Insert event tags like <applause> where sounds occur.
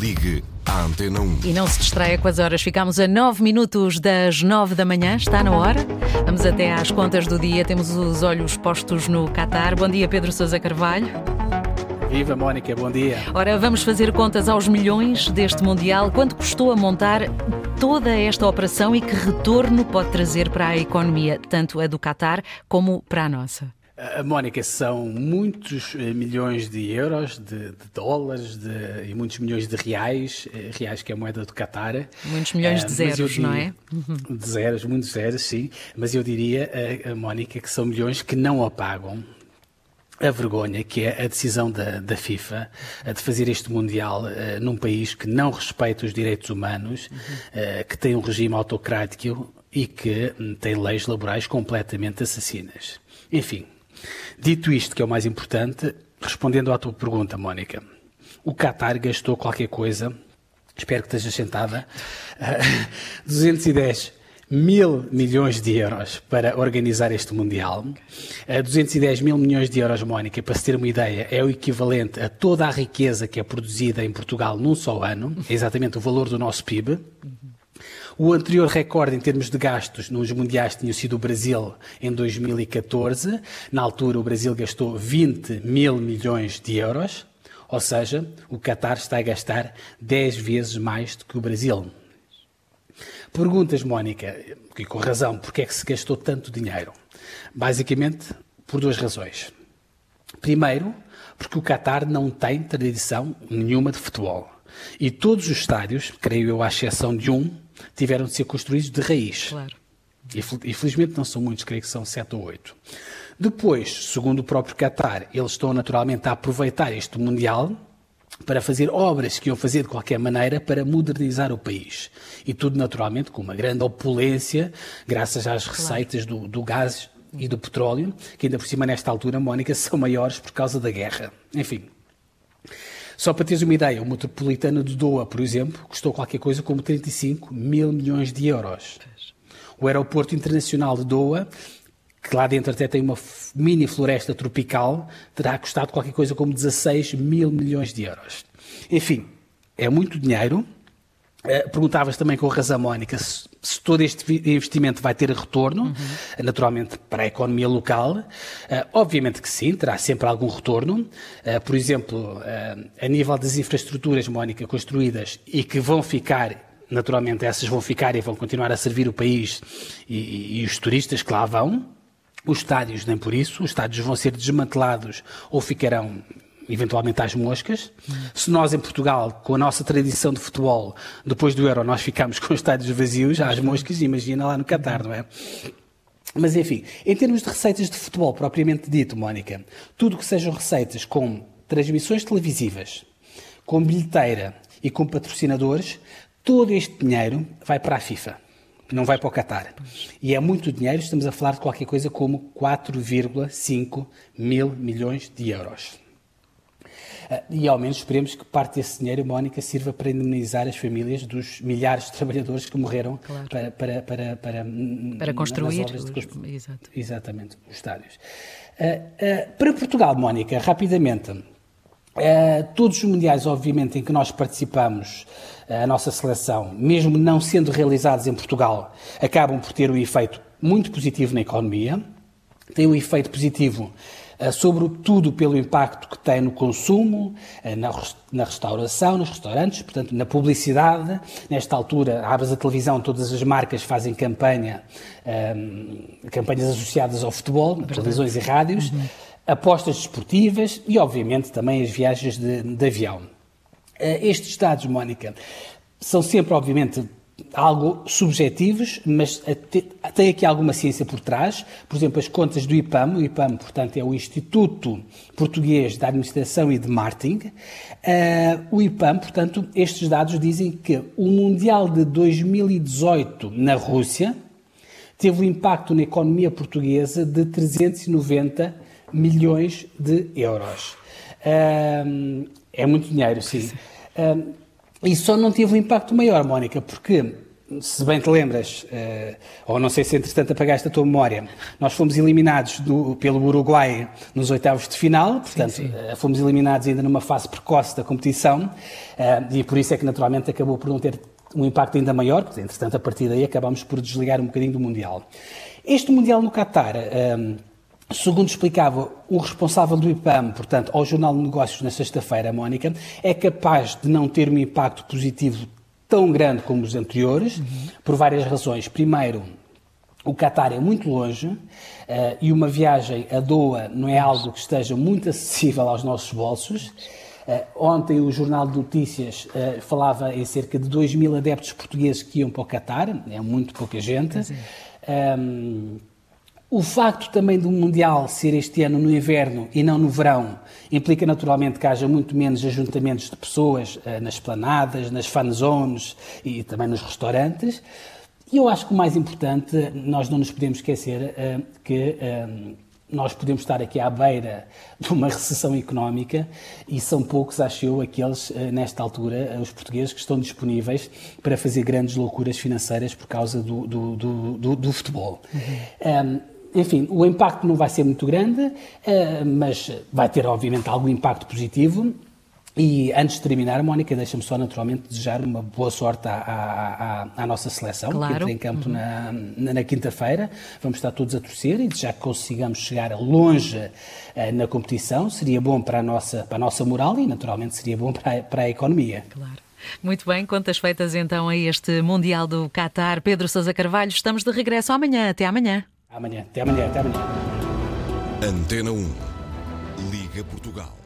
Ligue à Antena 1. E não se distraia com as horas. Ficamos a 9 minutos das 9 da manhã. Está na hora. Vamos até às contas do dia. Temos os olhos postos no Qatar. Bom dia, Pedro Sousa Carvalho. Viva Mónica, bom dia. Ora, vamos fazer contas aos milhões deste Mundial. Quanto custou a montar toda esta operação e que retorno pode trazer para a economia, tanto a do Qatar como para a nossa? A Mónica, são muitos eh, milhões de euros, de, de dólares de, e muitos milhões de reais, eh, reais que é a moeda do Qatar. Muitos milhões de zeros, diria, não é? De zeros, muitos zeros, sim. Mas eu diria, a, a Mónica, que são milhões que não apagam a vergonha que é a decisão da, da FIFA de fazer este Mundial uh, num país que não respeita os direitos humanos, uh, que tem um regime autocrático e que um, tem leis laborais completamente assassinas. Enfim, dito isto, que é o mais importante, respondendo à tua pergunta, Mónica, o Qatar gastou qualquer coisa, espero que estejas sentada, uh, <laughs> 210 mil milhões de euros para organizar este Mundial. A 210 mil milhões de euros, Mónica, para se ter uma ideia, é o equivalente a toda a riqueza que é produzida em Portugal num só ano, é exatamente o valor do nosso PIB. O anterior recorde em termos de gastos nos mundiais tinha sido o Brasil em 2014. Na altura, o Brasil gastou 20 mil milhões de euros, ou seja, o Qatar está a gastar 10 vezes mais do que o Brasil. Perguntas, Mónica, e com razão, porque é que se gastou tanto dinheiro? Basicamente, por duas razões. Primeiro, porque o Qatar não tem tradição nenhuma de futebol. E todos os estádios, creio eu, à exceção de um, tiveram de ser construídos de raiz. Claro. E, felizmente não são muitos, creio que são sete ou oito. Depois, segundo o próprio Qatar, eles estão naturalmente a aproveitar este Mundial para fazer obras que iam fazer de qualquer maneira para modernizar o país. E tudo naturalmente com uma grande opulência, graças às receitas do, do gás e do petróleo, que ainda por cima nesta altura, Mónica, são maiores por causa da guerra. Enfim. Só para teres uma ideia, o metropolitano de Doha, por exemplo, custou qualquer coisa como 35 mil milhões de euros. O aeroporto internacional de Doha que lá dentro até tem uma mini floresta tropical, terá custado qualquer coisa como 16 mil milhões de euros. Enfim, é muito dinheiro. Uh, perguntavas também com razão, Mónica, se, se, todo este investimento vai ter retorno, uhum. naturalmente para a economia local. Uh, obviamente que sim, terá sempre algum retorno. Uh, por exemplo, a nível das infraestruturas, Mónica, construídas e que vão ficar naturalmente essas vão ficar e vão continuar a servir o país e, e, e os turistas que lá vão. Os estádios, nem por isso, os estádios vão ser desmantelados ou ficarão eventualmente às moscas. Se nós em Portugal, com a nossa tradição de futebol, depois do Euro, nós ficamos <laughs> com os estádios vazios, às moscas, imagina lá no Qatar, não é? Mas enfim, em termos de receitas de futebol propriamente dito, Mónica, tudo que sejam receitas com transmissões televisivas, com bilheteira e com patrocinadores, todo este dinheiro vai para a FIFA não vai para o Qatar. E é muito dinheiro, estamos a falar de qualquer coisa como 4,5 mil milhões de euros. Ah, e ao menos esperemos que parte desse dinheiro, Mónica, sirva para indemnizar as famílias dos milhares de trabalhadores que morreram claro. para, para, para, para, para construir os, constru... Exato. exatamente os estádios. Uh, uh, para Portugal, Mónica, rapidamente, uh, todos os mundiais, obviamente, em que nós participamos, a nossa seleção, mesmo não sendo realizados em Portugal, acabam por ter um efeito muito positivo na economia, tem um efeito positivo sobretudo pelo impacto que tem no consumo, uh, na, restauração, nos restaurantes, portanto, na publicidade. Nesta altura, abres a televisão, todas as marcas fazem campanha, uh, campanhas associadas ao futebol, Verdade. televisões e rádios, uhum. apostas desportivas e, obviamente, também as viagens de, de avião. Eh, estes dados, Mónica, são sempre, obviamente, algo subjetivos, mas tem aqui alguma ciência por trás. Por exemplo, as contas do IPAM, o IPAM, portanto, é o Instituto Português de Administração e de Marketing. Uh, o IPAM, portanto, estes dados dizem que o Mundial de 2018 na Rússia teve um impacto na economia portuguesa de 390 milhões de euros. Uh, é muito dinheiro, sim. Um, <laughs> e só não teve um impacto maior, Mónica, porque se bem te lembras, uh, ou não sei se entretanto apagaste a tua memória, nós fomos eliminados do, pelo Uruguai nos oitavos de final, portanto, sim, sim. Uh, fomos eliminados ainda numa fase precoce da competição, uh, e por isso é que naturalmente acabou por não ter um impacto ainda maior, porque entretanto a partir daí acabámos por desligar um bocadinho do Mundial. Este Mundial no Qatar. Segundo explicava o responsável do IPAM, portanto, ao Jornal de Negócios na sexta-feira, Mónica, é capaz de não ter um impacto positivo tão grande como os anteriores, uhum. por várias razões. Primeiro, o Qatar é muito longe uh, e uma viagem a Doha não é algo que esteja muito acessível aos nossos bolsos. Uh, ontem o Jornal de Notícias uh, falava em cerca de 2 mil adeptos portugueses que iam para o Qatar, é muito pouca gente. Um, o facto também do Mundial ser este ano no inverno e não no verão implica naturalmente que haja muito menos ajuntamentos de pessoas uh, nas planadas, nas fan zones e também nos restaurantes. E eu acho que o mais importante, nós não nos podemos esquecer uh, que uh, nós podemos estar aqui à beira de uma recessão económica e são poucos, acho eu, aqueles, nesta altura, os portugueses que estão disponíveis para fazer grandes loucuras financeiras por causa do, do, do, do futebol. Uhum. Um, enfim, o impacto não vai ser muito grande, eh, mas vai ter, obviamente, algum impacto positivo. E antes de terminar, Mónica, deixa-me só naturalmente desejar uma boa sorte à, à, à, à nossa seleção, claro. que entra em campo uhum. na, na, na quinta-feira. Vamos estar todos a torcer e desejar que consigamos chegar longe uh, na competição. Seria bom para a, nossa, para a nossa moral e, naturalmente, seria bom para a, para a economia. Claro. Muito bem, contas feitas então a este Mundial do Qatar. Pedro Sousa Carvalho, estamos de regresso amanhã. Até amanhã. Amanhã, até amanhã, até amanhã. Antena 1, Liga Portugal.